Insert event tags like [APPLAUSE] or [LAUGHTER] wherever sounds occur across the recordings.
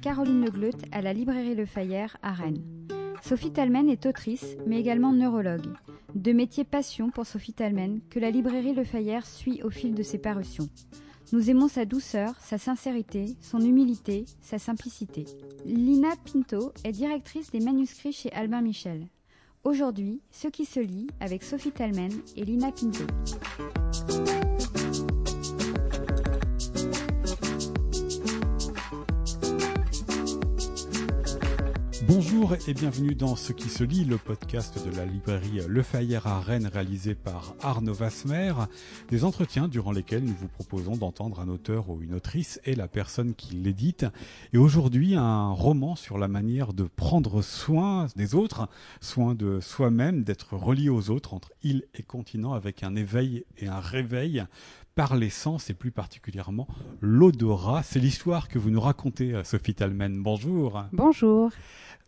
Caroline Legleut à la librairie Le Fayère à Rennes. Sophie Talmen est autrice, mais également neurologue. Deux métiers passion pour Sophie Talmen que la librairie Le Fayère suit au fil de ses parutions. Nous aimons sa douceur, sa sincérité, son humilité, sa simplicité. Lina Pinto est directrice des manuscrits chez Albin Michel. Aujourd'hui, ce qui se lit avec Sophie Talmen et Lina Pinto. Bonjour et bienvenue dans Ce qui se lit, le podcast de la librairie Le Fayère à Rennes réalisé par Arnaud Vasmer. Des entretiens durant lesquels nous vous proposons d'entendre un auteur ou une autrice et la personne qui l'édite. Et aujourd'hui, un roman sur la manière de prendre soin des autres, soin de soi-même, d'être relié aux autres entre île et continent avec un éveil et un réveil par l'essence et plus particulièrement l'odorat. C'est l'histoire que vous nous racontez, Sophie Talmen. Bonjour. Bonjour.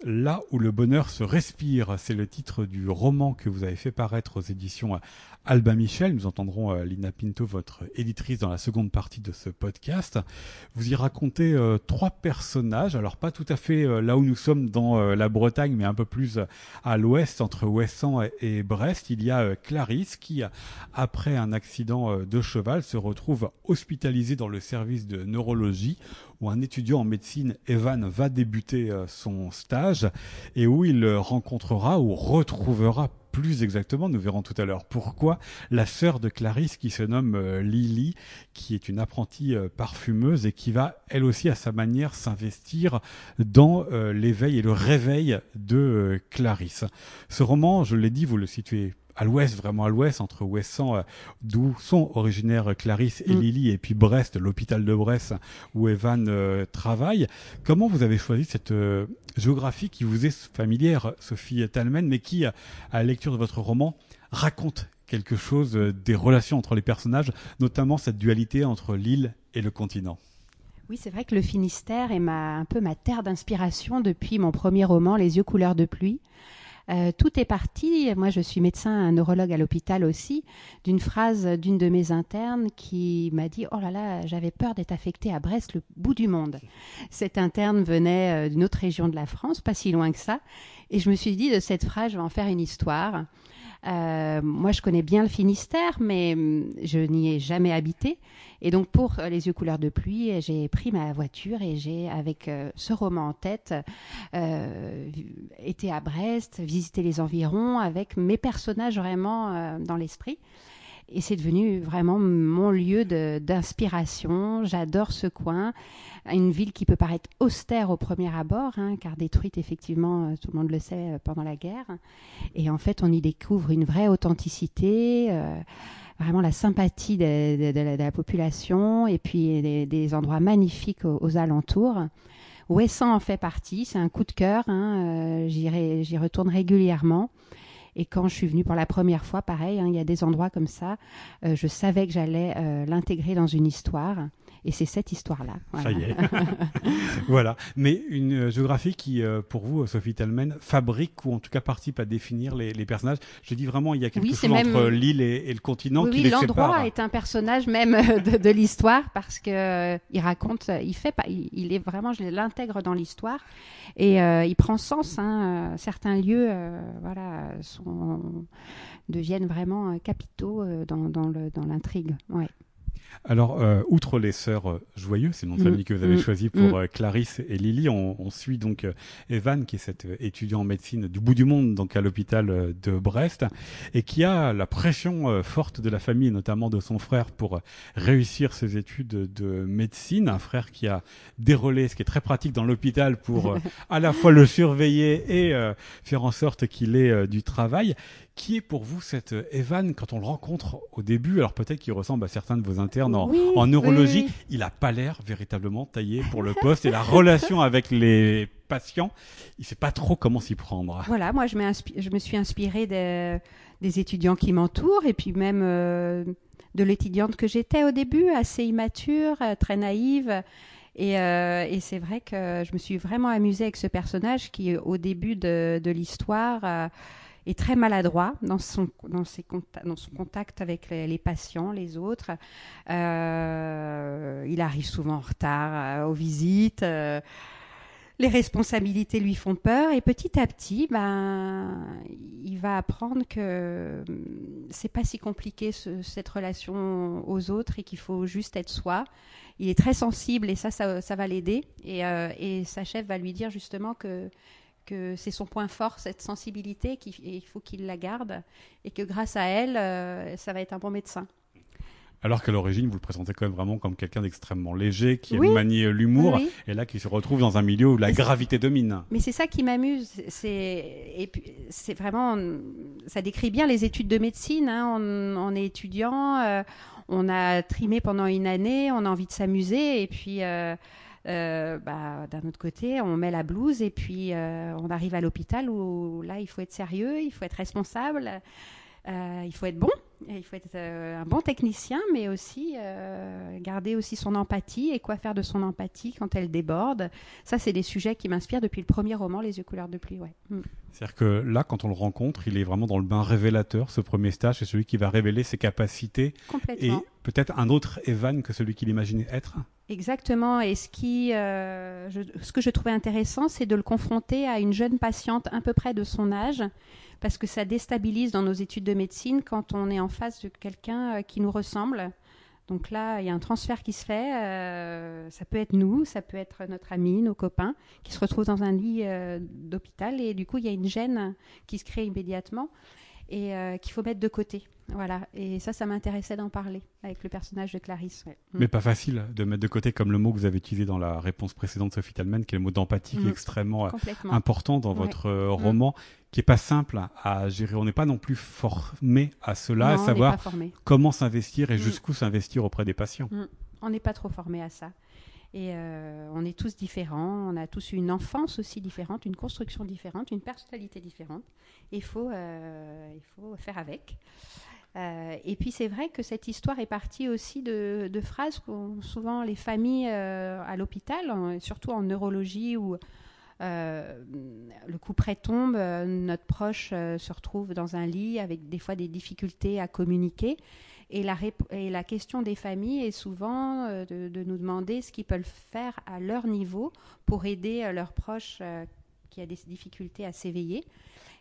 Là où le bonheur se respire, c'est le titre du roman que vous avez fait paraître aux éditions Albin Michel. Nous entendrons euh, Lina Pinto, votre éditrice, dans la seconde partie de ce podcast. Vous y racontez euh, trois personnages, alors pas tout à fait euh, là où nous sommes dans la Bretagne, mais un peu plus à l'ouest, entre Ouessant et, Brest. Il y a Clarisse qui, après un accident de cheval, se retrouve hospitalisée dans le service de neurologie où un étudiant en médecine, Evan, va débuter son stage et où il rencontrera ou retrouvera plus exactement, nous verrons tout à l'heure pourquoi, la sœur de Clarisse qui se nomme euh, Lily, qui est une apprentie euh, parfumeuse et qui va elle aussi à sa manière s'investir dans euh, l'éveil et le réveil de Clarisse. Ce roman, je l'ai dit, vous le situez à l'ouest, vraiment à l'ouest, entre Ouessant, euh, d'où sont originaires Clarisse et mm. Lily, et puis Brest, l'hôpital de Brest, où Evan euh, travaille. Comment vous avez choisi cette euh, géographie qui vous est familière, Sophie Talmen, mais qui, à la lecture de votre roman, raconte quelque chose des relations entre les personnages, notamment cette dualité entre l'île et le continent? Oui, c'est vrai que le Finistère est ma, un peu ma terre d'inspiration depuis mon premier roman, Les yeux couleur de pluie. Euh, tout est parti, moi je suis médecin, un neurologue à l'hôpital aussi, d'une phrase d'une de mes internes qui m'a dit Oh là là, j'avais peur d'être affectée à Brest, le bout du monde. Cette interne venait euh, d'une autre région de la France, pas si loin que ça, et je me suis dit de cette phrase, je vais en faire une histoire. Euh, moi, je connais bien le Finistère, mais hum, je n'y ai jamais habité. Et donc, pour euh, Les yeux couleur de pluie, j'ai pris ma voiture et j'ai, avec euh, ce roman en tête, été à Brest, visité les environs avec mes personnages vraiment dans l'esprit. Et c'est devenu vraiment mon lieu d'inspiration. J'adore ce coin. Une ville qui peut paraître austère au premier abord, hein, car détruite effectivement, euh, tout le monde le sait, euh, pendant la guerre. Et en fait, on y découvre une vraie authenticité. Euh, vraiment la sympathie de, la population et puis des, endroits magnifiques aux, alentours. Ouessant en fait partie, c'est un coup de cœur, hein, j'y retourne régulièrement. Et quand je suis venue pour la première fois, pareil, hein, il y a des endroits comme ça, euh, je savais que j'allais euh, l'intégrer dans une histoire. Et c'est cette histoire-là. Ça y est. [LAUGHS] voilà. Mais une euh, géographie qui, pour vous, Sophie Talmen, fabrique ou en tout cas participe à définir les, personnages. Je dis vraiment, il y a quelque chose entre l'île et, le continent qui oui, les l'endroit est un personnage même de, l'histoire parce que il raconte, il fait pas, il, est vraiment, je l'intègre dans l'histoire et il prend sens. Hein, certains lieux, voilà, deviennent vraiment capitaux euh, dans, dans l'intrigue. Ouais. Alors, euh, outre les sœurs euh, Joyeux, c'est le nom de famille que vous avez mm. choisi pour mm. Clarisse et Lily, on, suit donc Evan, qui est cet étudiant en médecine du bout du monde, donc à l'hôpital de Brest, et qui a la pression forte de la famille, notamment de son frère, pour réussir ses études de médecine. Un frère qui a dérôlé, ce qui est très pratique dans l'hôpital, pour [LAUGHS] à la fois le surveiller et faire en sorte qu'il ait du travail. Qui est pour vous cette euh, Evan quand on le rencontre au début Alors peut-être qu'il ressemble à certains de vos internes en, neurologie. Il n'a pas l'air véritablement taillé pour le poste et la relation [LAUGHS] avec les patients, il ne sait pas trop comment s'y prendre. Voilà, moi je, je me suis inspirée des étudiants qui m'entourent et puis même euh, de l'étudiante que j'étais au début, assez immature, euh, très naïve. Et, c'est vrai que je me suis vraiment amusée avec ce personnage qui, au début de, de l'histoire, est très maladroit dans son, dans ses dans son contact avec les, patients, les autres. Euh, il arrive souvent en retard euh, aux visites. Euh, les responsabilités lui font peur et petit à petit, ben, il va apprendre que hum, c'est pas si compliqué cette relation aux autres et qu'il faut juste être soi. Il est très sensible et ça, ça, va l'aider. Et, et, sa chef va lui dire justement que que c'est son point fort, cette sensibilité, qu'il faut qu'il la garde et que grâce à elle, euh, ça va être un bon médecin. Alors qu'à l'origine, vous le présentez quand même vraiment comme quelqu'un d'extrêmement léger, qui aime manier l'humour, et là qui se retrouve dans un milieu où la gravité domine. Mais c'est ça qui m'amuse. C'est c'est vraiment, ça décrit bien les études de médecine. Hein. On, est étudiant, euh, on a trimé pendant une année, on a envie de s'amuser, et puis. Euh, euh, bah, d'un autre côté, on met la blouse et puis on arrive à l'hôpital où là, il faut être sérieux, il faut être responsable. Euh, il faut être bon, il faut être euh, un bon technicien, mais aussi euh, garder aussi son empathie et quoi faire de son empathie quand elle déborde. Ça, c'est des sujets qui m'inspirent depuis le premier roman, Les yeux couleur de pluie. Ouais. Mm. C'est-à-dire que là, quand on le rencontre, il est vraiment dans le bain révélateur. Ce premier stage, c'est celui qui va révéler ses capacités et peut-être un autre Evan que celui qu'il imaginait être. Exactement. Et ce, qui, ce que je trouvais intéressant, c'est de le confronter à une jeune patiente à peu près de son âge parce que ça déstabilise dans nos études de médecine quand on est en face de quelqu'un euh, qui nous ressemble. Donc là, il y a un transfert qui se fait. Euh, ça peut être nous, ça peut être notre ami, nos copains, qui se retrouvent dans un lit euh, d'hôpital et du coup, il y a une gêne qui se crée immédiatement et qu'il faut mettre de côté. Voilà. Et ça, ça m'intéressait d'en parler avec le personnage de Clarisse. Mais pas facile de mettre de côté comme le mot que vous avez utilisé dans la réponse précédente, Sophie Talman, qui est le mot d'empathie, qui est mm. extrêmement important dans votre mm. roman qui est pas simple à gérer. On n'est pas non plus formé à cela, à savoir comment s'investir et mm. jusqu'où s'investir auprès des patients. Mm. On n'est pas trop formé à ça. Et euh, on est tous différents, on a tous une enfance aussi différente, une construction différente, une personnalité différente. Il faut, euh, il faut faire avec. Euh, et puis c'est vrai que cette histoire est partie aussi de, phrases qu'ont souvent les familles à l'hôpital, surtout en neurologie ou euh, le coup près tombe, euh, notre proche euh, se retrouve dans un lit avec des fois des difficultés à communiquer. Et la question des familles est souvent de, nous demander ce qu'ils peuvent faire à leur niveau pour aider leurs proches qui a des difficultés à s'éveiller.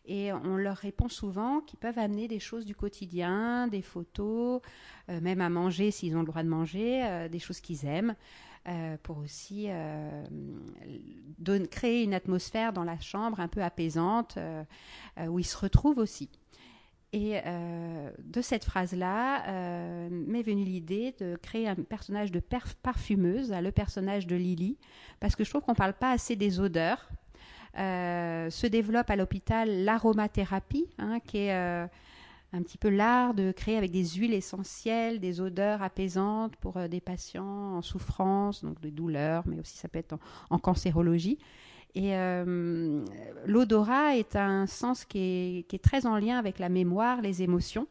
Et on leur répond souvent qu'ils peuvent amener des choses du quotidien, des photos, même à manger s'ils ont le droit de manger, des choses qu'ils aiment. Euh, pour aussi euh, créer une atmosphère dans la chambre un peu apaisante euh, où ils se retrouvent aussi. Et de cette phrase-là m'est venue l'idée de créer un personnage de parfumeuse, le personnage de Lily, parce que je trouve qu'on ne parle pas assez des odeurs. Se développe à l'hôpital l'aromathérapie, hein, qui est un petit peu l'art de créer avec des huiles essentielles, des odeurs apaisantes pour euh, des patients en souffrance, donc des douleurs, mais aussi ça peut être en, cancérologie. Et euh, l'odorat est un sens qui est, très en lien avec la mémoire, les émotions.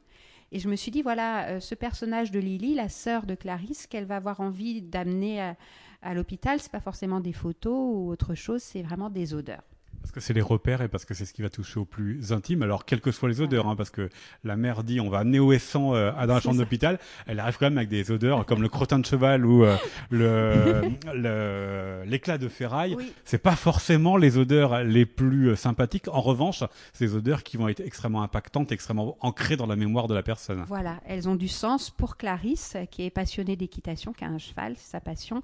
Et je me suis dit, voilà, euh, ce personnage de Lily, la sœur de Clarisse, qu'elle va avoir envie d'amener à, à l'hôpital, c'est pas forcément des photos ou autre chose, c'est vraiment des odeurs. Parce que c'est les repères et parce que c'est ce qui va toucher au plus intime. Alors, quelles que soient les odeurs, hein, parce que la mère dit on va amener au sang euh, dans la [LAUGHS] chambre d'hôpital, elle arrive quand même avec des odeurs comme le crottin de cheval ou euh, le [LAUGHS] l'éclat de ferraille. C'est pas forcément les odeurs les plus euh, sympathiques. En revanche, c'est des odeurs qui vont être extrêmement impactantes, extrêmement ancrées dans la mémoire de la personne. Voilà, elles ont du sens pour Clarisse, qui est passionnée d'équitation, qui a un cheval, c'est sa passion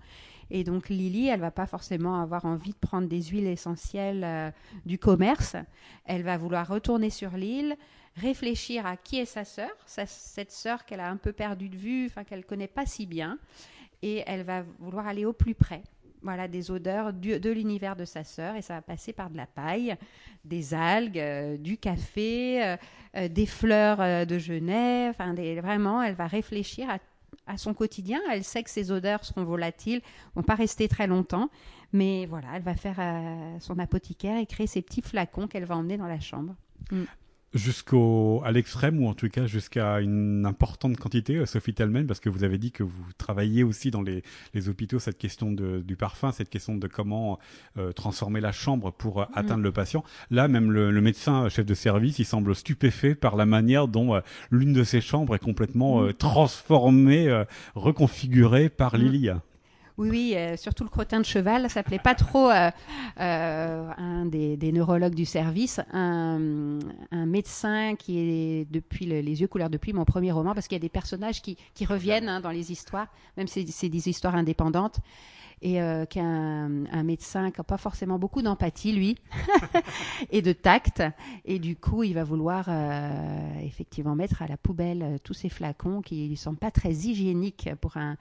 et donc Lily, elle va pas forcément avoir envie de prendre des huiles essentielles euh, du commerce. Elle va vouloir retourner sur l'île, réfléchir à qui est sa sœur, cette sœur qu'elle a un peu perdue de vue, enfin qu'elle connaît pas si bien, et elle va vouloir aller au plus près. Voilà, des odeurs de l'univers de sa sœur, et ça va passer par de la paille, des algues, euh, du café, euh, des fleurs de Genève. Enfin, vraiment, elle va réfléchir à à son quotidien. Elle sait que ses odeurs seront volatiles, vont pas rester très longtemps, mais voilà, elle va faire euh, son apothicaire et créer ses petits flacons qu'elle va emmener dans la chambre. Mm jusqu'au à l'extrême ou en tout cas jusqu'à une importante quantité, euh, Sophie Talman, parce que vous avez dit que vous travaillez aussi dans les, les hôpitaux cette question de, du parfum, cette question de comment euh, transformer la chambre pour euh, mm. atteindre le patient. Là, même le, le, médecin chef de service, il semble stupéfait par la manière dont l'une de ses chambres est complètement mm. transformée, reconfigurée par mm. Lilia. Oui, oui, euh, surtout le crottin de cheval, ça plaît pas trop euh, euh, un des, des neurologues du service, un, un médecin qui est depuis le- les yeux couleur de pluie, mon premier roman, parce qu'il y a des personnages qui, qui reviennent hein, dans les histoires, même si c'est des histoires indépendantes, et euh, médecin qui n'a pas forcément beaucoup d'empathie, lui, [LAUGHS] et de tact, et du coup, il va vouloir euh, effectivement mettre à la poubelle euh, tous ces flacons qui ne sont pas très hygiéniques pour un,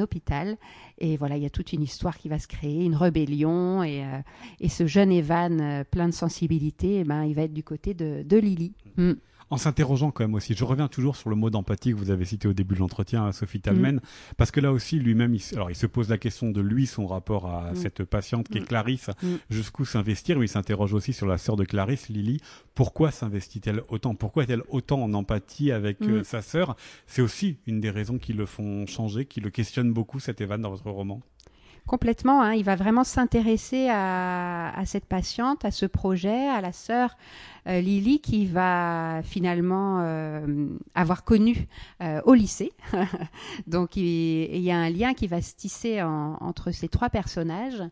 hôpital. Et voilà, il y a toute une histoire qui va se créer, une rébellion. Et, euh, ce jeune Evan, plein de sensibilité, eh ben, il va être du côté de, de Lily. Mm. En s'interrogeant quand même aussi, je reviens toujours sur le mot d'empathie que vous avez cité au début de l'entretien à Sophie Talmen, parce que là aussi lui-même, il, se- alors il se pose la question de lui, son rapport à Mm. cette patiente qui est Mm. Clarisse, jusqu'où s'investir, mais il s'interroge aussi sur la sœur de Clarisse, Lily, pourquoi s'investit-elle autant? Pourquoi est-elle autant en empathie avec euh, sa sœur? C'est aussi une des raisons qui le font changer, qui le questionne beaucoup cet Evan dans votre roman. Complètement, hein, il va vraiment s'intéresser à, cette patiente, à ce projet, à la sœur euh, Lily qui va finalement euh, avoir connu euh, au lycée. [LAUGHS] Donc il, y a un lien qui va se tisser en- entre ces trois personnages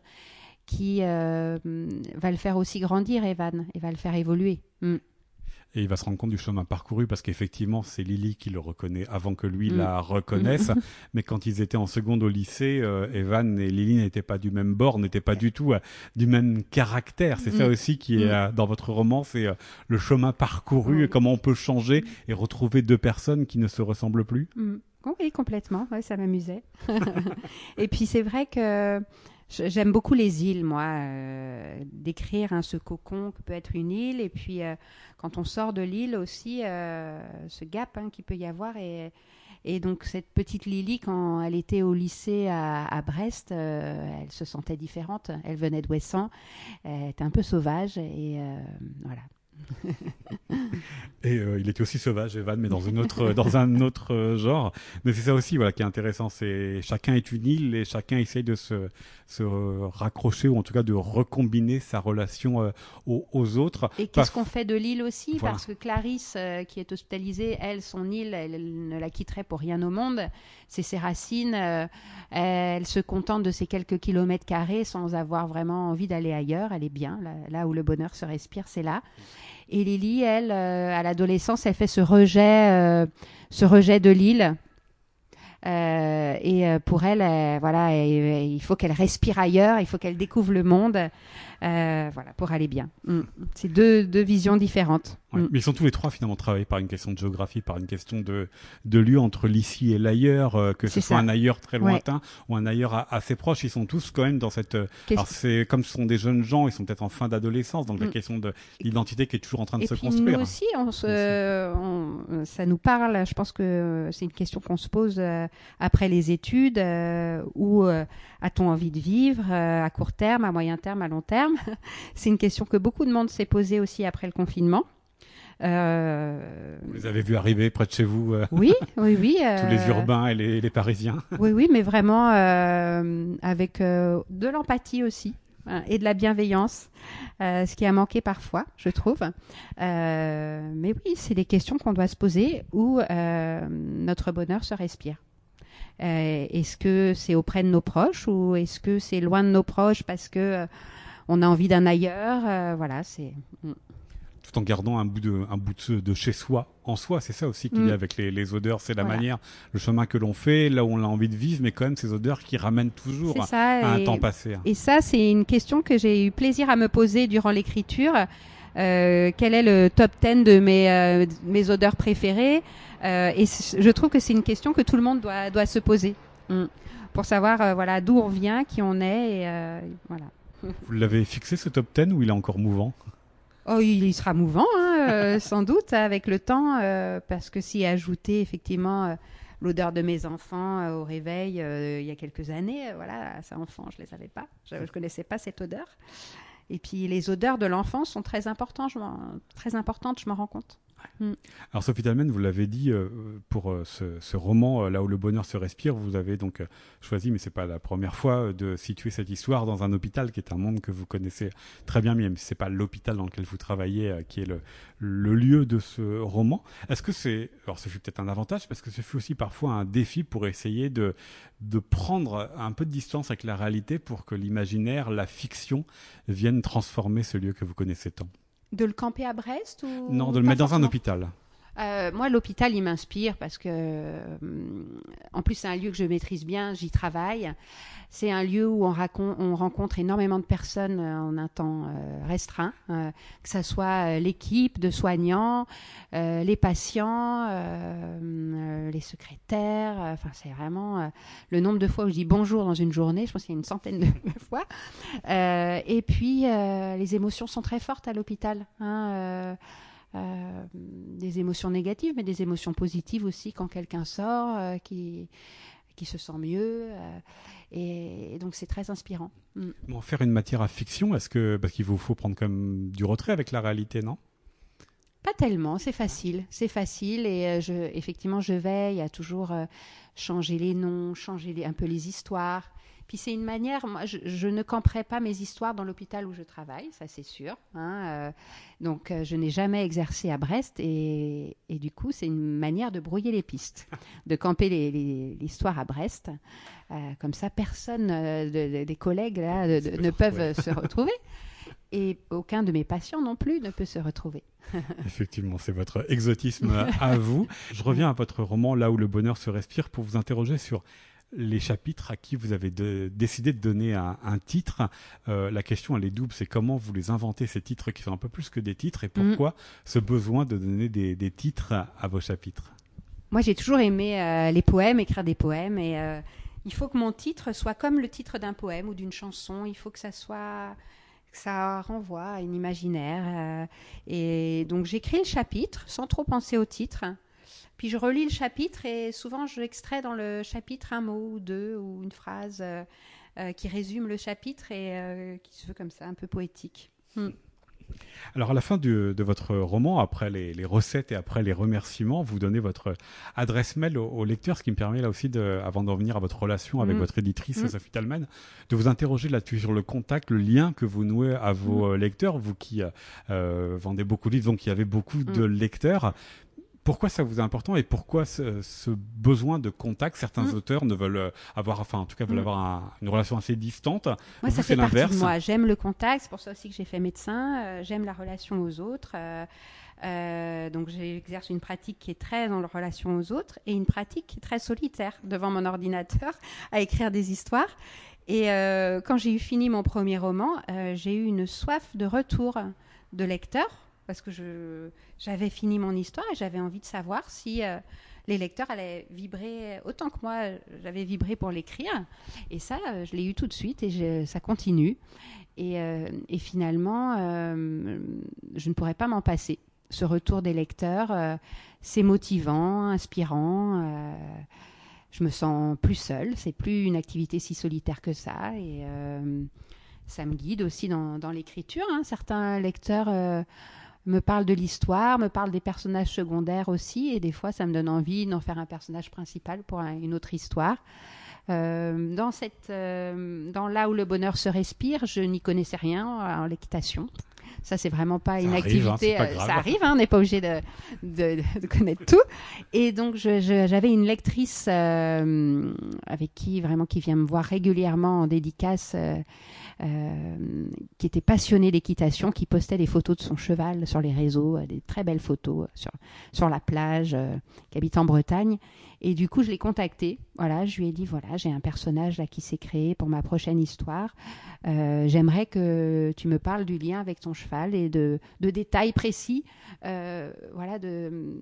qui va le faire aussi grandir, Evan, et va le faire évoluer. Mm. Et il va se rendre compte du chemin parcouru parce qu'effectivement, c'est Lily qui le reconnaît avant que lui Mm. la reconnaisse. [LAUGHS] Mais quand ils étaient en seconde au lycée, euh, Evan et Lily n'étaient pas du même bord, n'étaient pas du tout euh, du même caractère. C'est ça Mm. aussi qui est Mm. euh, dans votre roman, c'est le chemin parcouru et comment on peut changer et retrouver deux personnes qui ne se ressemblent plus. Mm. Oui, complètement. Ouais, ça m'amusait. [LAUGHS] et puis c'est vrai que j'aime beaucoup les îles, moi, euh, d'écrire hein, ce cocon que peut être une île. Et puis euh, quand on sort de l'île aussi, euh, ce gap hein, qu'il peut y avoir. Et, et donc cette petite Lily, quand elle était au lycée à, à Brest, elle se sentait différente. Elle venait d'Ouessant, elle était un peu sauvage. Et voilà. [LAUGHS] Et euh, il était aussi sauvage, Evan, mais dans, une autre, dans un autre euh, genre. Mais c'est ça aussi voilà, qui est intéressant. C'est chacun est une île et chacun essaye de se, se euh, raccrocher ou en tout cas de recombiner sa relation euh, aux, aux autres. Et qu'est-ce qu'on fait de l'île aussi? Voilà. Parce que Clarisse, euh, qui est hospitalisée, elle, son île, elle, ne la quitterait pour rien au monde. C'est ses racines. euh, elle se contente de ses quelques kilomètres carrés sans avoir vraiment envie d'aller ailleurs. Elle est bien. Là, là où le bonheur se respire, c'est là. Et Lily, elle, euh, à l'adolescence, elle fait ce rejet, euh, ce rejet de l'île. Euh, et pour elle, voilà, il faut qu'elle respire ailleurs, il faut qu'elle découvre le monde, euh, voilà, pour aller bien. Mm. C'est deux, deux visions différentes. Ouais. Mm. Mais ils sont tous les trois finalement travaillés par une question de géographie, par une question de, de lieu entre l'ici et l'ailleurs, euh, que ce soit ça. un ailleurs très Ouais. lointain ou un ailleurs assez proche. Ils sont tous quand même dans cette. euh, Alors c'est comme ce sont des jeunes gens, ils sont peut-être en fin d'adolescence, donc la Mm. question de l'identité qui est toujours en train de Et se puis construire. nous aussi, on se, on- ça nous parle. Je pense que c'est une question qu'on se pose euh, après les études. où a-t-on envie de vivre à court terme, à moyen terme, à long terme? [LAUGHS] C'est une question que beaucoup de monde s'est posée aussi après le confinement. Euh, Vous les avez vus arriver près de chez vous, euh, oui, oui, [LAUGHS] oui. tous les euh, urbains et les, les Parisiens. Oui, oui, mais vraiment euh, avec euh, de l'empathie aussi hein, et de la bienveillance, euh, ce qui a manqué parfois, je trouve. Euh, mais oui, c'est des questions qu'on doit se poser où euh, notre bonheur se respire. Euh, est-ce que c'est auprès de nos proches ou est-ce que c'est loin de nos proches parce que euh, on a envie d'un ailleurs Euh, Voilà, c'est. mm. tout en gardant un bout de, un bout de, de chez soi en soi. C'est ça aussi qu'il y a avec les, les odeurs, c'est la Voilà. manière, le chemin que l'on fait, là où on a envie de vivre, mais quand même ces odeurs qui ramènent toujours à, un temps passé. hein. Et ça, c'est une question que j'ai eu plaisir à me poser durant l'écriture. Euh, quel est le top 10 de mes, euh, mes odeurs préférées Euh, Et je trouve que c'est une question que tout le monde doit, doit se poser Mm. pour savoir voilà d'où on vient, qui on est. Et, voilà. Vous l'avez fixé ce top 10 ou il est encore mouvant? Oh, il sera mouvant, hein, euh, [LAUGHS] sans doute, avec le temps, euh, parce que si ajouter effectivement euh, l'odeur de mes enfants au réveil il y a quelques années, voilà, ces enfants, je les avais pas, je, je connaissais pas cette odeur. Et puis les odeurs de l'enfance sont très importantes, très importantes, je m'en rends compte. Mm. Alors Sophie Talman, vous l'avez dit euh, pour euh, ce, ce roman euh, là où le bonheur se respire, vous avez donc euh, choisi, mais c'est pas la première fois, euh, de situer cette histoire dans un hôpital qui est un monde que vous connaissez très bien, même si c'est pas l'hôpital dans lequel vous travaillez euh, qui est le, le lieu de ce roman. Est-ce que c'est, alors ce fut peut-être un avantage parce que ce fut aussi parfois un défi pour essayer de de prendre un peu de distance avec la réalité pour que l'imaginaire, la fiction viennent transformer ce lieu que vous connaissez tant. De le camper à Brest ou Non, de le mettre dans un hôpital. Euh, moi, l'hôpital, il m'inspire parce que, euh, en plus, c'est un lieu que je maîtrise bien, j'y travaille. C'est un lieu où on, racon- on rencontre énormément de personnes euh, en un temps euh, restreint, que ce soit l'équipe de soignants, les patients, les secrétaires. Enfin, c'est vraiment le nombre de fois où je dis bonjour dans une journée. Je pense qu'il y a une centaine de [LAUGHS] fois. Et puis, les émotions sont très fortes à l'hôpital. hein, euh, des émotions négatives, mais des émotions positives aussi quand quelqu'un sort, euh, qui, qui se sent mieux. euh, et, et donc c'est très inspirant. Mm. En faire une matière à fiction, est-ce que parce qu'il vous faut prendre même du retrait avec la réalité, non? Pas tellement, c'est facile, c'est facile et je, effectivement je veille à toujours changer les noms, changer les- un peu les histoires. Puis c'est une manière, moi je, je ne camperai pas mes histoires dans l'hôpital où je travaille, ça c'est sûr. hein, euh, donc euh, je n'ai jamais exercé à Brest et, et du coup c'est une manière de brouiller les pistes, [LAUGHS] de camper l'histoire à Brest. Euh, comme ça personne de- de- des collègues là, de- ne peuvent se retrouver. [LAUGHS] Et aucun de mes patients non plus ne peut se retrouver. [LAUGHS] Effectivement, c'est votre exotisme à vous. Je reviens à votre roman Là où le bonheur se respire pour vous interroger sur les chapitres à qui vous avez de- décidé de donner un, un titre. Euh, la question, elle est double, c'est comment vous les inventez, ces titres qui sont un peu plus que des titres, et pourquoi ce besoin de donner des, des titres à, à vos chapitres? Moi, j'ai toujours aimé euh, les poèmes, écrire des poèmes, et euh, il faut que mon titre soit comme le titre d'un poème ou d'une chanson. Il faut que ça soit, que ça renvoie à une imaginaire. et donc, j'écris le chapitre sans trop penser au titre. Puis je relis le chapitre et souvent je extrais dans le chapitre un mot ou deux ou une phrase euh, euh, qui résume le chapitre et euh, qui se veut comme ça un peu poétique. Alors à la fin du- de votre roman, après les, les recettes et après les remerciements, vous donnez votre adresse mail au, au lecteur, ce qui me permet là aussi, de, avant d'en venir à votre relation avec Mm. votre éditrice Mm. Sophie Talman, de vous interroger là-dessus sur le contact, le lien que vous nouez à vos euh, lecteurs, vous qui euh, vendez beaucoup de livres, donc il y avait beaucoup de lecteurs. Pourquoi ça vous est important et pourquoi ce, ce besoin de contact Certains Mm. auteurs ne veulent euh, avoir, enfin en tout cas veulent Mm. avoir un- une relation assez distante. Moi, Vous, ça c'est fait partie de l'inverse. moi. J'aime le contact, c'est pour ça aussi que j'ai fait médecin. Euh, J'aime la relation aux autres. Euh, euh, donc, j'exerce une pratique qui est très dans la relation aux autres et une pratique qui est très solitaire devant mon ordinateur [LAUGHS] à écrire des histoires. Et quand j'ai eu fini mon premier roman, j'ai eu une soif de retour de lecteur parce que j'avais fini mon histoire et j'avais envie de savoir si euh, les lecteurs allaient vibrer autant que moi j'avais vibré pour l'écrire. Et ça, euh, je l'ai eu tout de suite et ça continue. Et, euh, finalement, je ne pourrais pas m'en passer. Ce retour des lecteurs, c'est motivant, inspirant. je me sens plus seule. C'est plus une activité si solitaire que ça. Et ça me guide aussi dans, l'écriture. hein. Certains lecteurs me parlent de l'histoire, me parlent des personnages secondaires aussi. Et des fois, ça me donne envie d'en faire un personnage principal pour un- une autre histoire. Euh, dans cette, euh, dans là où le bonheur se respire, je n'y connaissais rien en l'équitation. Ça, c'est vraiment pas Ça une arrive, hein, activité. pas euh, ça arrive, hein, on n'est pas obligé de, de, de connaître tout. Et donc, je- je- j'avais une lectrice euh, avec qui vraiment qui vient me voir régulièrement en dédicace, euh, euh, qui était passionnée d'équitation, qui postait des photos de son cheval sur les réseaux, euh, des très belles photos euh, sur sur la plage, euh, qui habite en Bretagne. Et du coup, je l'ai contactée. Voilà, je lui ai dit voilà, j'ai un personnage là qui s'est créé pour ma prochaine histoire. Euh, J'aimerais que tu me parles du lien avec ton cheval et de, de détails précis, euh, voilà, de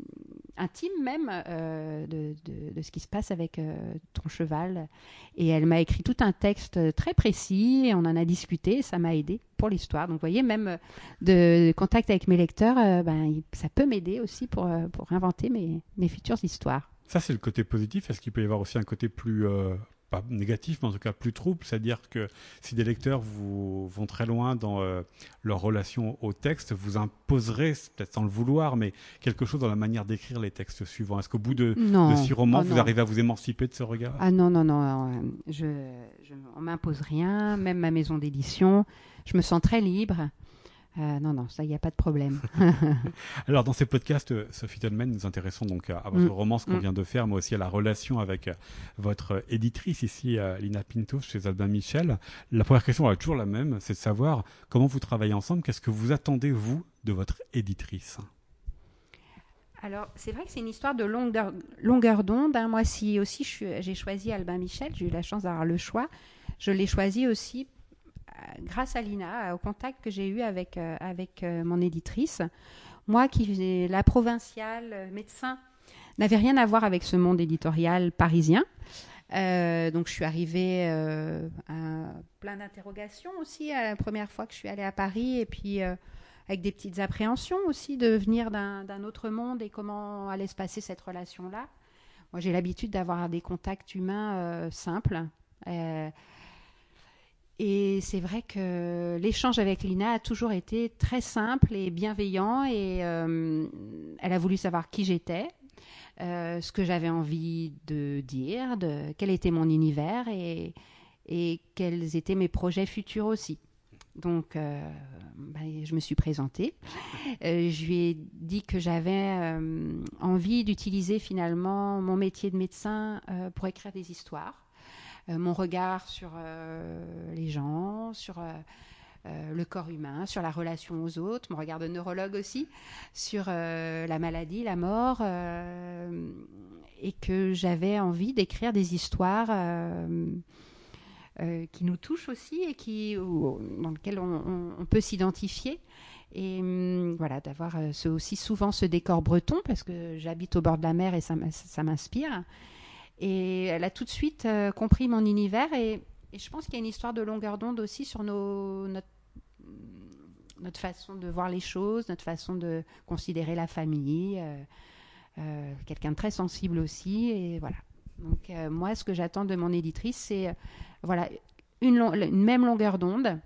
intime même euh, de, de, ce qui se passe avec euh, ton cheval. Et elle m'a écrit tout un texte très précis. Et on en a discuté. Ça m'a aidé pour l'histoire. Donc, vous voyez, même euh, de, contact avec mes lecteurs, euh, ben, ça peut m'aider aussi pour, euh, pour inventer mes, mes futures histoires. Ça, c'est le côté positif. Est-ce qu'il peut y avoir aussi un côté plus, euh, pas négatif, mais en tout cas plus trouble, c'est-à-dire que si des lecteurs vous vont très loin dans euh, leur relation au texte, vous imposerez, peut-être sans le vouloir, mais quelque chose dans la manière d'écrire les textes suivants. Est-ce qu'au bout de, de six romans, oh vous arrivez à vous émanciper de ce regard? Ah non, non, non, euh, je, je, on m'impose rien, même ma maison d'édition, je me sens très libre. Euh, non, non, ça, il n'y a pas de problème. [LAUGHS] [LAUGHS] Alors, dans ces podcasts, euh, Sophie Tolman, nous intéressons donc à, votre mm. roman, ce qu'on mm. vient de faire, mais aussi à la relation avec euh, votre éditrice ici, Lina Pinto, chez Albin Michel. La première question est toujours la même, c'est de savoir comment vous travaillez ensemble, qu'est-ce que vous attendez, vous, de votre éditrice? Alors, c'est vrai que c'est une histoire de longueur, longueur d'onde. Hein. Moi, si aussi j'ai choisi Albin Michel, j'ai eu la chance d'avoir le choix. Je l'ai choisi aussi grâce à Lina, au contact que j'ai eu avec, euh, avec euh, mon éditrice, moi qui la provinciale, euh, médecin, n'avait rien à voir avec ce monde éditorial parisien. donc je suis arrivée à plein d'interrogations aussi la première fois que je suis allée à Paris et puis avec des petites appréhensions aussi de venir d'un autre monde et comment allait se passer cette relation-là. Moi j'ai l'habitude d'avoir des contacts humains simples. Et c'est vrai que l'échange avec Lina a toujours été très simple et bienveillant. Et euh, elle a voulu savoir qui j'étais, euh, ce que j'avais envie de dire, de, quel était mon univers et, et quels étaient mes projets futurs aussi. Donc, euh, bah, je me suis présentée. je lui ai dit que j'avais envie d'utiliser finalement mon métier de médecin pour écrire des histoires. Euh, mon regard sur euh, les gens, sur euh, le corps humain, sur la relation aux autres, mon regard de neurologue aussi, sur la maladie, la mort, et que j'avais envie d'écrire des histoires qui nous touchent aussi et dans lesquelles on, peut s'identifier. Et hum, voilà, d'avoir aussi souvent ce décor breton, parce que j'habite au bord de la mer et ça m'inspire. Et elle a tout de suite euh, compris mon univers. Et, je pense qu'il y a une histoire de longueur d'onde aussi sur nos, notre, notre, façon de voir les choses, notre façon de considérer la famille. Euh, euh, quelqu'un de très sensible aussi. Et voilà. Donc, moi, ce que j'attends de mon éditrice, c'est voilà, une, une, même longueur d'onde.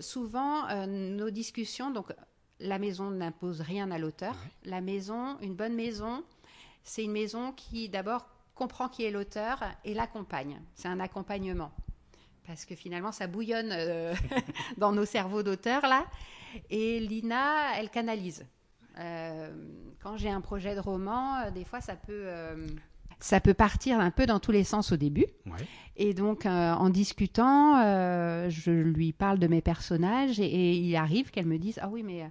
souvent, nos discussions, donc la maison n'impose rien à l'auteur. La maison, une bonne maison, c'est une maison qui d'abord comprend qui est l'auteur et l'accompagne. C'est un accompagnement. Parce que finalement, ça bouillonne euh, [LAUGHS] dans nos cerveaux d'auteurs, là. Et Lina, elle canalise. Euh, quand j'ai un projet de roman, euh, des fois, ça peut, ça peut partir un peu dans tous les sens au début. Et donc, en discutant, je lui parle de mes personnages et, et il arrive qu'elle me dise Ah oui, mais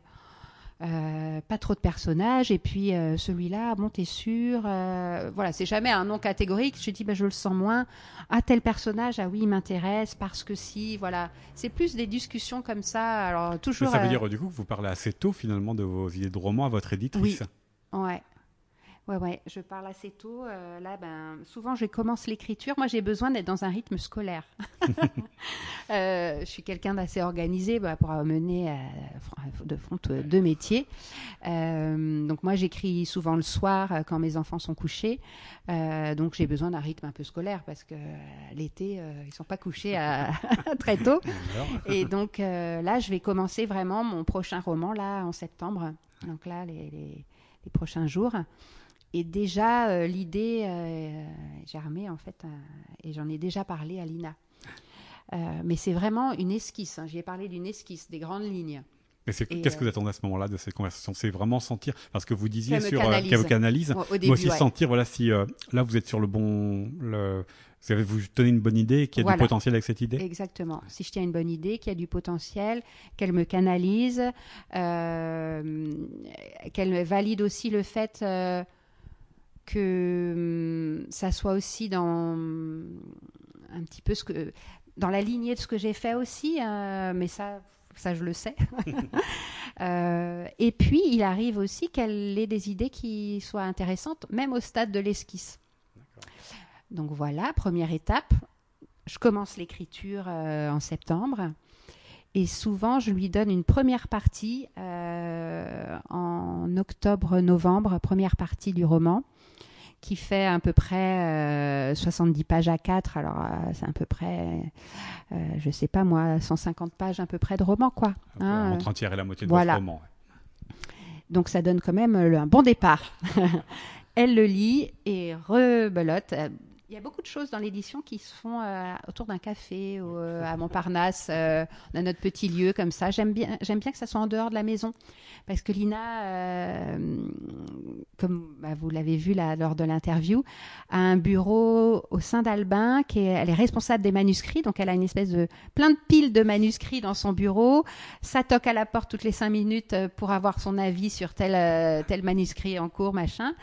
euh, pas trop de personnages et puis euh, celui-là bon t'es sûr euh, voilà c'est jamais un nom catégorique. Je dis bah, je le sens moins. Ah tel personnage ah oui il m'intéresse parce que si voilà. C'est plus des discussions comme ça. Alors toujours ça veut dire du coup que vous parlez assez tôt finalement de vos idées de romans à votre éditrice. Oui. Ouais Ouais, ouais, je parle assez tôt. Euh, là, ben, souvent, je commence l'écriture. Moi, j'ai besoin d'être dans un rythme scolaire. [LAUGHS] euh, je suis quelqu'un d'assez organisé bah, pour mener euh, de front deux métiers. donc, moi, j'écris souvent le soir quand mes enfants sont couchés. donc, j'ai besoin d'un rythme un peu scolaire parce que l'été, ils sont pas couchés à [LAUGHS] très tôt. Et donc, là, je vais commencer vraiment mon prochain roman là en septembre. Donc là, les, les, les prochains jours. Et déjà, euh, l'idée euh, germée, en fait, euh, et j'en ai déjà parlé à Lina. Euh, mais c'est vraiment une esquisse. Hein. J'y ai parlé d'une esquisse, des grandes lignes. Mais qu'est-ce que vous attendez à ce moment-là de cette conversation? C'est vraiment sentir, parce que vous disiez sur qu'elle vous canalise, mais aussi sentir, voilà, si là vous êtes sur le bon, le, vous avez vous tenez une bonne idée, qu'il y a du potentiel avec cette idée? Exactement. Si je tiens une bonne idée, qu'il y a du potentiel, qu'elle me canalise, euh, qu'elle valide aussi le fait que hum, ça soit aussi dans hum, un petit peu ce que dans la lignée de ce que j'ai fait aussi, hein, mais ça, ça je le sais. [LAUGHS] Euh, et puis il arrive aussi qu'elle ait des idées qui soient intéressantes, même au stade de l'esquisse. Donc voilà, première étape. Je commence l'écriture euh, en septembre. Et souvent, je lui donne une première partie euh, en octobre-novembre, première partie du roman, qui fait à peu près 70 pages à 4. Alors, c'est à peu près, je sais pas moi, 150 pages à peu près de roman, quoi. Hein, entre un tiers et la moitié de votre roman. Donc, ça donne quand même un bon départ. [LAUGHS] Elle le lit et rebelote il y a beaucoup de choses dans l'édition qui se font euh, autour d'un café euh, à Montparnasse. Euh, on a notre petit lieu comme ça. J'aime bien, j'aime bien que ça soit en dehors de la maison parce que Lina, comme bah, vous l'avez vu lors de l'interview, a un bureau au sein d'Albin qui est, elle est responsable des manuscrits, donc elle a une espèce de plein de piles de manuscrits dans son bureau. Ça toque à la porte toutes les cinq minutes pour avoir son avis sur tel tel manuscrit en cours, machin.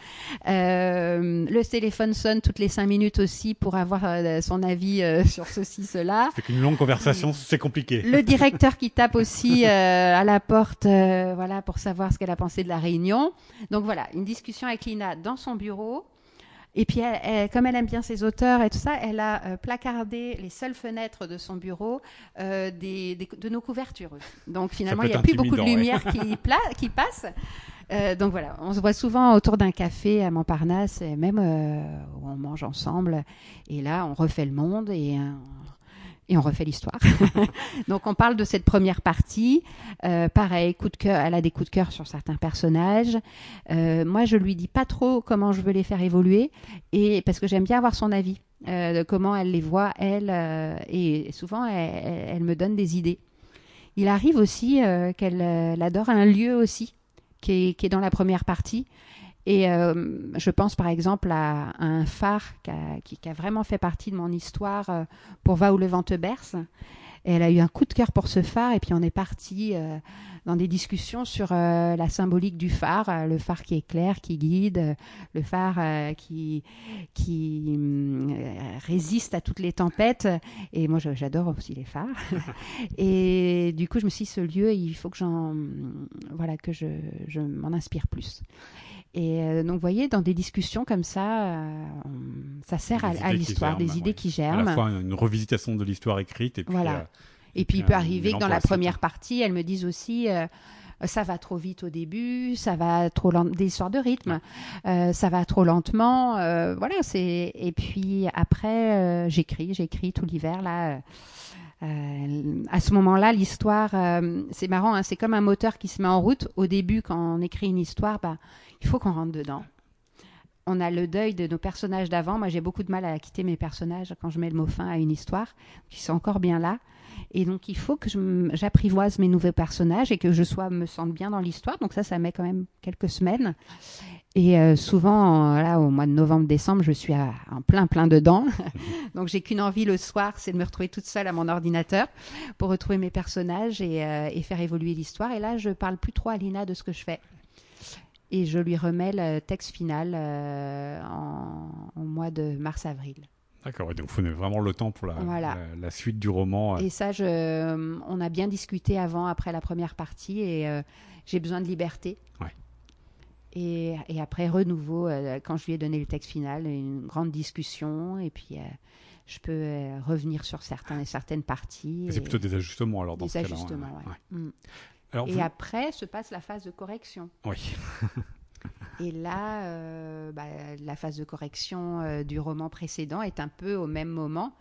le téléphone sonne toutes les cinq minutes aussi pour avoir euh, son avis euh, [LAUGHS] sur ceci, cela. C'est qu'une longue conversation, c'est compliqué. Le directeur qui tape aussi euh, à la porte, voilà, pour savoir ce qu'elle a pensé de la réunion. Donc voilà, une discussion avec Lina dans son bureau. Et puis, comme elle aime bien ses auteurs et tout ça, elle a placardé les seules fenêtres de son bureau des, de nos couvertures. Donc finalement, il n'y a plus beaucoup de lumière qui, qui passe. Euh, donc voilà, on se voit souvent autour d'un café à Montparnasse, même euh, où on mange ensemble. Et là, on refait le monde et, euh, on refait l'histoire. [LAUGHS] donc on parle de cette première partie. pareil, coup de cœur, elle a des coups de cœur sur certains personnages. moi, je lui dis pas trop comment je veux les faire évoluer, et parce que j'aime bien avoir son avis. de comment elle les voit, elle, et souvent elle, me donne des idées. Il arrive aussi qu'elle adore un lieu aussi qui est, dans la première partie. Et euh, je pense par exemple à, un phare qui a, vraiment fait partie de mon histoire euh, pour Va où le vent te berce. Et elle a eu un coup de cœur pour ce phare et puis on est parti euh, dans des discussions sur la symbolique du phare, le phare qui est clair, qui guide, le phare qui, qui hum, résiste à toutes les tempêtes. Et moi j'adore aussi les phares. [LAUGHS] et du coup je me suis dit ce lieu il faut que j'en voilà que je, je m'en inspire plus. Et euh, donc, vous voyez, dans des discussions comme ça, euh, ça sert à, l'histoire, des idées qui germent. À la fois une revisitation de l'histoire écrite et puis. Voilà. Euh, et puis, il peut arriver que dans la première partie, elles me disent aussi. ça va trop vite au début, ça va trop lent, des histoires de rythme, ça va trop lentement, voilà. C'est et puis après j'écris, j'écris tout l'hiver là. à ce moment-là, l'histoire, c'est marrant, hein, c'est comme un moteur qui se met en route. Au début, quand on écrit une histoire, bah, il faut qu'on rentre dedans. On a le deuil de nos personnages d'avant. Moi, j'ai beaucoup de mal à quitter mes personnages quand je mets le mot fin à une histoire, qui sont encore bien là. Et donc, il faut que j'apprivoise mes nouveaux personnages et que je sois me sente bien dans l'histoire. Donc ça, ça met quand même quelques semaines. Et euh, souvent, là, au mois de novembre-décembre, je suis en plein, plein dedans. [LAUGHS] donc, j'ai qu'une envie le soir, c'est de me retrouver toute seule à mon ordinateur pour retrouver mes personnages et, euh, et faire évoluer l'histoire. Et là, je parle plus trop à Lina de ce que je fais et je lui remets le texte final euh, en, mois de mars-avril. D'accord, donc vous prenez vraiment le temps pour la, la, suite du roman. Euh. Et ça, je, on a bien discuté avant, après la première partie, et euh, j'ai besoin de liberté. Ouais. Et, et, après, renouveau, quand je lui ai donné le texte final, une grande discussion, et puis je peux revenir sur certains, certaines parties. C'est plutôt des ajustements alors dans des ce cas-là. Des ajustements, oui. Mm et après se passe la phase de correction. Oui. [LAUGHS] et là, euh, bah, la phase de correction euh, du roman précédent est un peu au même moment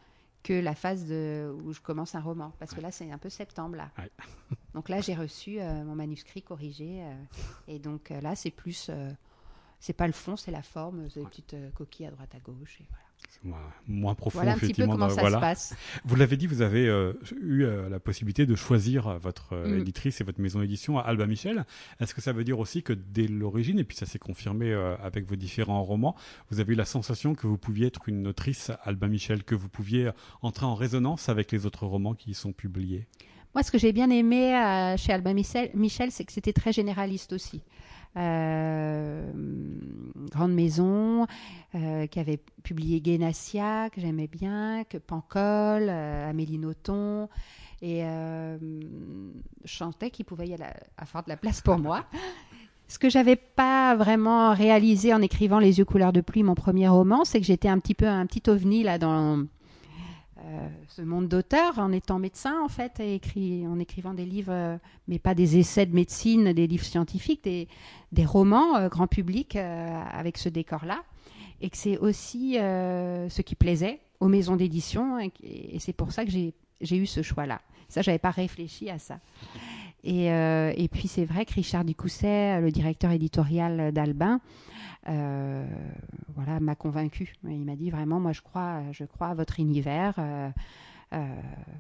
que la phase de, où je commence un roman. Parce que là, c'est un peu septembre. Là. [LAUGHS] donc là, j'ai reçu euh, mon manuscrit corrigé. et donc là, c'est plus. c'est pas le fond, c'est la forme. des petites coquilles à droite à gauche. Et voilà moins, profond. Voilà un petit peu comment ça se passe. Vous l'avez dit, vous avez euh, eu euh, la possibilité de choisir votre euh, mm. éditrice et votre maison d'édition, Alba Michel. Est-ce que ça veut dire aussi que dès l'origine, et puis ça s'est confirmé avec vos différents romans, vous avez eu la sensation que vous pouviez être une autrice Alba Michel, que vous pouviez entrer en résonance avec les autres romans qui y sont publiés? Moi, ce que j'ai bien aimé chez Alba Michel, Michel c'est que c'était très généraliste aussi. Euh, grande maison, euh, qui avait publié Guénassia, que j'aimais bien, que Pancol, euh, Amélie Nothomb, et je chantais qu'il pouvait y avoir de la place pour moi. [LAUGHS] Ce que j'avais pas vraiment réalisé en écrivant Les yeux couleur de pluie, mon premier roman, c'est que j'étais un petit peu un petit ovni là dans euh, ce monde d'auteur en étant médecin en fait et écrit, en écrivant des livres euh, mais pas des essais de médecine des livres scientifiques des, des romans euh, grand public avec ce décor là et que c'est aussi euh, ce qui plaisait aux maisons d'édition et, c'est pour ça que j'ai eu ce choix-là. Ça, j'avais pas réfléchi à ça. Et, euh, et puis c'est vrai que Richard Ducousset, le directeur éditorial d'Albin, euh, voilà, m'a convaincu. Il m'a dit vraiment, moi je crois, je crois à votre univers. Euh,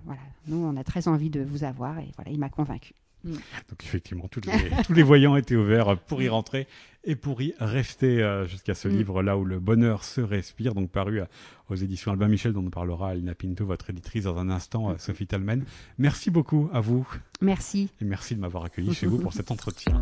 voilà, nous on a très envie de vous avoir et voilà, il m'a convaincu. Mm. Donc effectivement, tous [LAUGHS] les, tous les voyants étaient ouverts pour y rentrer et pour y rester euh, jusqu'à ce mm. livre là où le bonheur se respire, donc paru euh, aux éditions Albin Michel, dont nous parlera Alina Pinto, votre éditrice, dans un instant, euh, Sophie Talmen. Merci beaucoup à vous. Merci. Et merci de m'avoir accueilli [LAUGHS] chez vous pour cet entretien.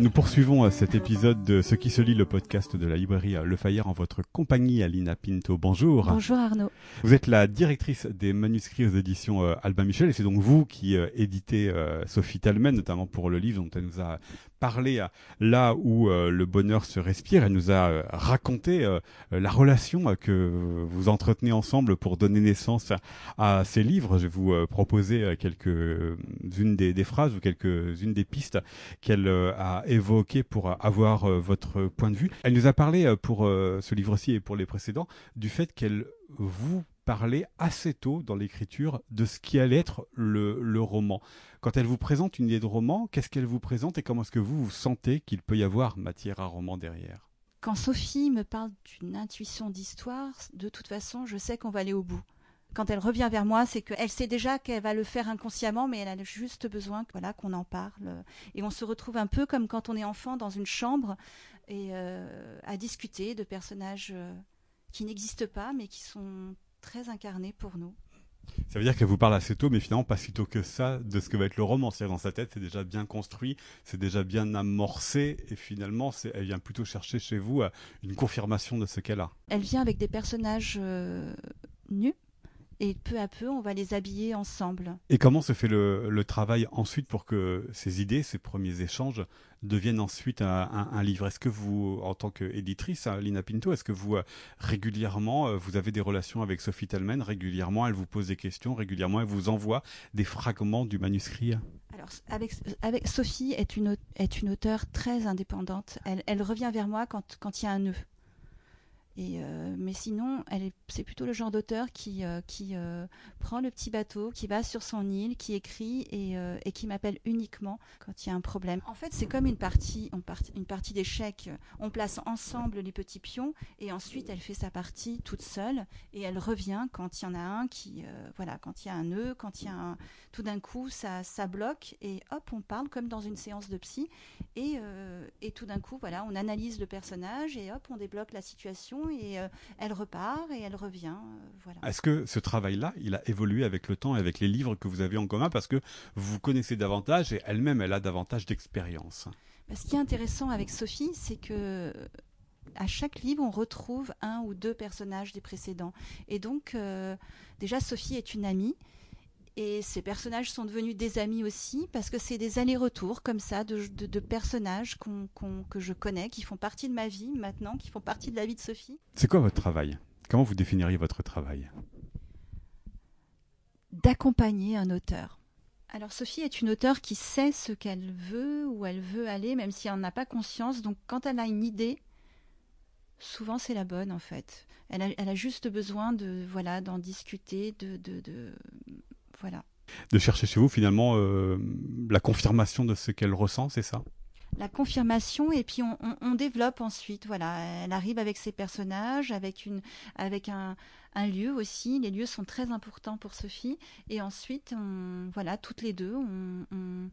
Nous poursuivons euh, cet épisode de Ce qui se lit, le podcast de la librairie euh, Le Fayère en votre compagnie, Alina Pinto. Bonjour. Bonjour Arnaud. Vous êtes la directrice des manuscrits aux éditions euh, Albin Michel et c'est donc vous qui éditez Sophie Talmen, notamment pour le livre dont elle nous a parlé là où le bonheur se respire. Elle nous a raconté la relation que vous entretenez ensemble pour donner naissance à ces livres. Je vais vous proposer quelques-unes des, des, phrases ou quelques-unes des pistes qu'elle a évoqué pour avoir euh, votre point de vue. Elle nous a parlé euh, pour euh, ce livre-ci et pour les précédents du fait qu'elle vous parlait assez tôt dans l'écriture de ce qui allait être le, roman. Quand elle vous présente une idée de roman, qu'est-ce qu'elle vous présente et comment est-ce que vous, vous sentez qu'il peut y avoir matière à roman derrière? Quand Sophie me parle d'une intuition d'histoire, de toute façon, je sais qu'on va aller au bout quand elle revient vers moi, c'est qu'elle sait déjà qu'elle va le faire inconsciemment, mais elle a juste besoin voilà, qu'on en parle. Et on se retrouve un peu comme quand on est enfant dans une chambre et euh, à discuter de personnages euh, qui n'existent pas, mais qui sont très incarnés pour nous. Ça veut dire qu'elle vous parle assez tôt, mais finalement pas si tôt que ça de ce que va être le roman. C'est-à-dire dans sa tête, c'est déjà bien construit, c'est déjà bien amorcé, et finalement, elle vient plutôt chercher chez vous euh, une confirmation de ce qu'elle a. Elle vient avec des personnages nus, et peu à peu, on va les habiller ensemble. Et comment se fait le, travail ensuite pour que ces idées, ces premiers échanges deviennent ensuite un, livre? Est-ce que vous, en tant qu'éditrice, hein, Lina Pinto, est-ce que vous euh, régulièrement, euh, vous avez des relations avec Sophie Talmen Régulièrement, elle vous pose des questions, régulièrement, elle vous envoie des fragments du manuscrit? Alors, avec, avec Sophie est une, est une auteure très indépendante. Elle, elle revient vers moi quand, quand il y a un nœud. Euh, mais sinon, c'est plutôt le genre d'auteur qui, euh, euh, prend le petit bateau, qui va sur son île, qui écrit et, qui m'appelle uniquement quand il y a un problème. En fait, c'est comme une partie, partie d'échecs. On place ensemble les petits pions et ensuite elle fait sa partie toute seule et elle revient quand il y en a un qui, voilà, quand il y a un nœud, quand il y a un, tout d'un coup ça, ça bloque et hop, on parle comme dans une séance de psy et, et tout d'un coup, voilà, on analyse le personnage et hop, on débloque la situation et euh, elle repart et elle revient. Euh, voilà. Est-ce que ce travail-là, il a évolué avec le temps et avec les livres que vous avez en commun? Parce que vous connaissez davantage et elle-même, elle a davantage d'expérience bah, Ce qui est intéressant avec Sophie, c'est que à chaque livre, on retrouve un ou deux personnages des précédents. Et donc, euh, déjà, Sophie est une amie. Et ces personnages sont devenus des amis aussi, parce que c'est des allers-retours comme ça de, personnages que je connais, qui font partie de ma vie maintenant, qui font partie de la vie de Sophie. C'est quoi votre travail? Comment vous définiriez votre travail? D'accompagner un auteur. Alors Sophie est une auteure qui sait ce qu'elle veut, où elle veut aller, même si elle n'en a pas conscience. Donc quand elle a une idée, souvent c'est la bonne en fait. Elle a, elle a juste besoin de voilà d'en discuter, de, de, de, voilà. De chercher chez vous finalement euh, la confirmation de ce qu'elle ressent, c'est ça? La confirmation et puis on, développe ensuite. Voilà, elle arrive avec ses personnages, avec une, avec un, lieu aussi. Les lieux sont très importants pour Sophie. Et ensuite, on, voilà, toutes les deux, on,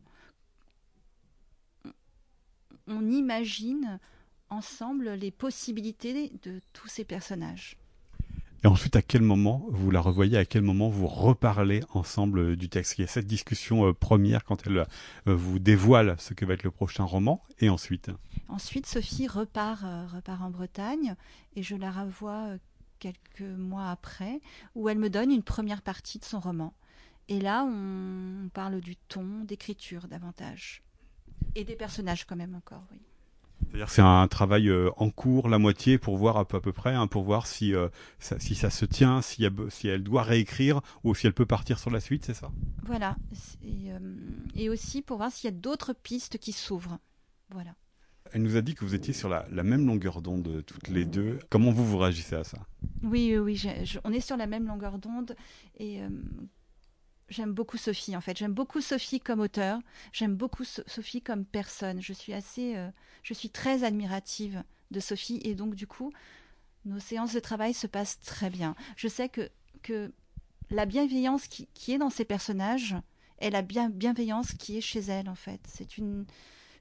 on imagine ensemble les possibilités de tous ces personnages. Et ensuite, à quel moment vous la revoyez, à quel moment vous reparlez ensemble du texte? Il y a cette discussion euh, première quand elle euh, vous dévoile ce que va être le prochain roman, et ensuite? Ensuite, Sophie repart, euh, repart en Bretagne, et je la revois quelques mois après, où elle me donne une première partie de son roman. Et là, on parle du ton, d'écriture davantage. Et des personnages quand même encore, oui. C'est-à-dire c'est un travail euh, en cours, la moitié, pour voir à peu, à peu près, hein, pour voir si, euh, ça, si ça se tient, si, si, elle doit réécrire ou si elle peut partir sur la suite, c'est ça? Voilà. Et, euh, et, aussi pour voir s'il y a d'autres pistes qui s'ouvrent. Voilà. Elle nous a dit que vous étiez sur la, la même longueur d'onde toutes les deux. Comment vous vous réagissez à ça? Oui, oui, oui on est sur la même longueur d'onde et j'aime beaucoup Sophie en fait. J'aime beaucoup Sophie comme auteur. J'aime beaucoup Sophie comme personne. Je suis assez, euh, je suis très admirative de Sophie et donc du coup, nos séances de travail se passent très bien. Je sais que que la bienveillance qui, est dans ces personnages est la bien, bienveillance qui est chez elle en fait. C'est une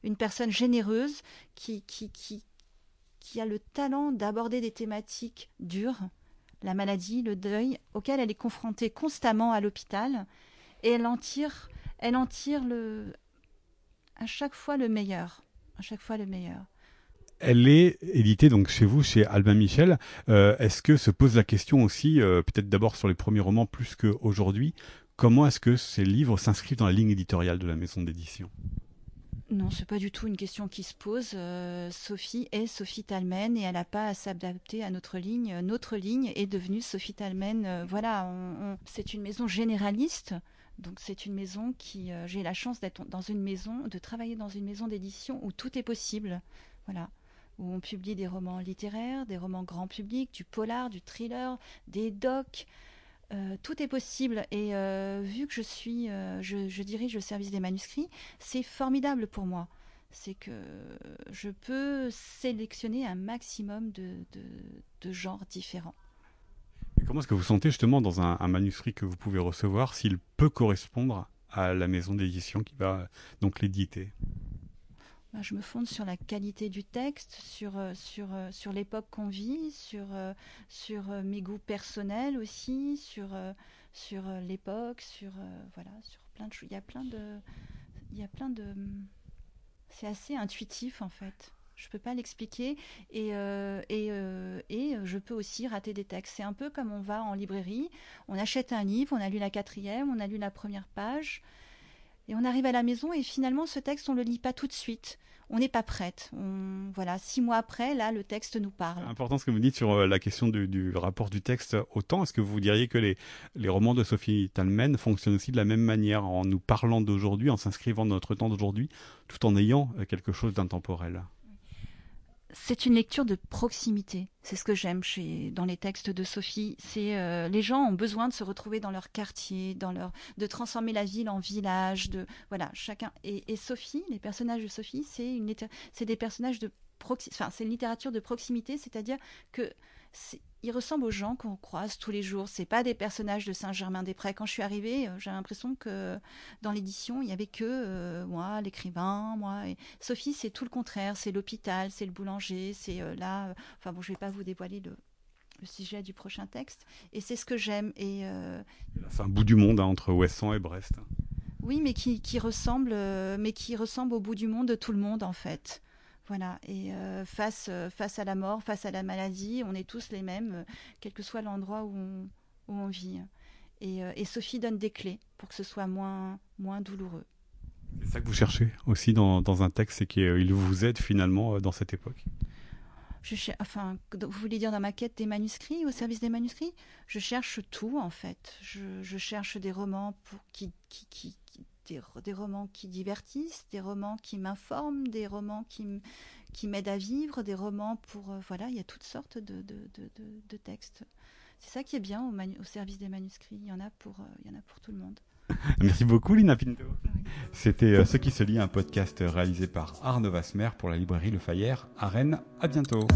une personne généreuse qui qui qui qui a le talent d'aborder des thématiques dures la maladie, le deuil, auquel elle est confrontée constamment à l'hôpital, et elle en tire, elle en tire le, à chaque fois le meilleur, à chaque fois le meilleur. Elle est éditée donc chez vous, chez Albin Michel. Euh, est-ce que se pose la question aussi, euh, peut-être d'abord sur les premiers romans plus qu'aujourd'hui, comment est-ce que ces livres s'inscrivent dans la ligne éditoriale de la maison d'édition? Non, c'est pas du tout une question qui se pose. Euh, Sophie est Sophie Talmen et elle n'a pas à s'adapter à notre ligne. Notre ligne est devenue Sophie Talmen. Euh, voilà, c'est une maison généraliste. Donc c'est une maison qui, euh, j'ai la chance d'être dans une maison, de travailler dans une maison d'édition où tout est possible. Voilà, où on publie des romans littéraires, des romans grand public, du polar, du thriller, des docs. Euh, tout est possible et euh, vu que je suis, euh, je, dirige le service des manuscrits, c'est formidable pour moi. C'est que je peux sélectionner un maximum de, de, genres différents. comment est-ce que vous sentez justement dans un, un manuscrit que vous pouvez recevoir s'il peut correspondre à la maison d'édition qui va donc l'éditer? Je me fonde sur la qualité du texte, sur, euh, sur, euh, sur l'époque qu'on vit, sur, euh, sur mes goûts personnels aussi, sur, sur l'époque, sur, voilà, sur plein de choses. Il y a plein de. Il y a plein de. C'est assez intuitif en fait. Je ne peux pas l'expliquer et, et, et je peux aussi rater des textes. C'est un peu comme on va en librairie, on achète un livre, on a lu la quatrième, on a lu la première page, et on arrive à la maison et finalement ce texte on le lit pas tout de suite. On n'est pas prête. voilà, six mois après, là, le texte nous parle. Important ce que vous dites sur euh, la question du, rapport du texte au temps. Est-ce que vous diriez que les, romans de Sophie Talmen fonctionnent aussi de la même manière, en nous parlant d'aujourd'hui, en s'inscrivant dans notre temps d'aujourd'hui, tout en ayant euh, quelque chose d'intemporel? C'est une lecture de proximité. C'est ce que j'aime chez dans les textes de Sophie. C'est euh, les gens ont besoin de se retrouver dans leur quartier, dans leur de transformer la ville en village. De voilà chacun et, Sophie, les personnages de Sophie, c'est une c'est des personnages de proxi, enfin c'est une littérature de proximité, c'est-à-dire que ils ressemblent aux gens qu'on croise tous les jours. C'est pas des personnages de Saint-Germain-des-Prés. Quand je suis arrivée, euh, j'ai l'impression que dans l'édition, il y avait que euh, moi, l'écrivain, moi. Et Sophie, c'est tout le contraire. C'est l'hôpital, c'est le boulanger, c'est euh, là. enfin bon, je vais pas vous dévoiler le, sujet du prochain texte. Et c'est ce que j'aime. Et c'est un bout du monde hein, entre Ouessant et Brest. Oui, mais qui, qui ressemble, mais qui ressemble au bout du monde de tout le monde en fait. Voilà, et euh, face, euh, face à la mort, face à la maladie, on est tous les mêmes, euh, quel que soit l'endroit où on, où on vit. Et, et, Sophie donne des clés pour que ce soit moins, moins douloureux. C'est ça que vous cherchez aussi dans, dans un texte, c'est qu'il vous aide finalement dans cette époque? Je enfin, vous voulez dire dans ma quête des manuscrits, au service des manuscrits? Je cherche tout en fait. Je, je cherche des romans pour, qui, qui, qui, des, romans qui divertissent, des romans qui m'informent, des romans qui, qui m'aident à vivre, des romans pour... Euh, voilà, il y a toutes sortes de, de, textes. C'est ça qui est bien au, service des manuscrits. Il y en a pour, euh, il y en a pour tout le monde. [LAUGHS] Merci beaucoup Lina Pinto. C'était euh, Ce qui se lit, un podcast réalisé par Arnaud Vasmer pour la librairie Le Fayère à Rennes. À bientôt.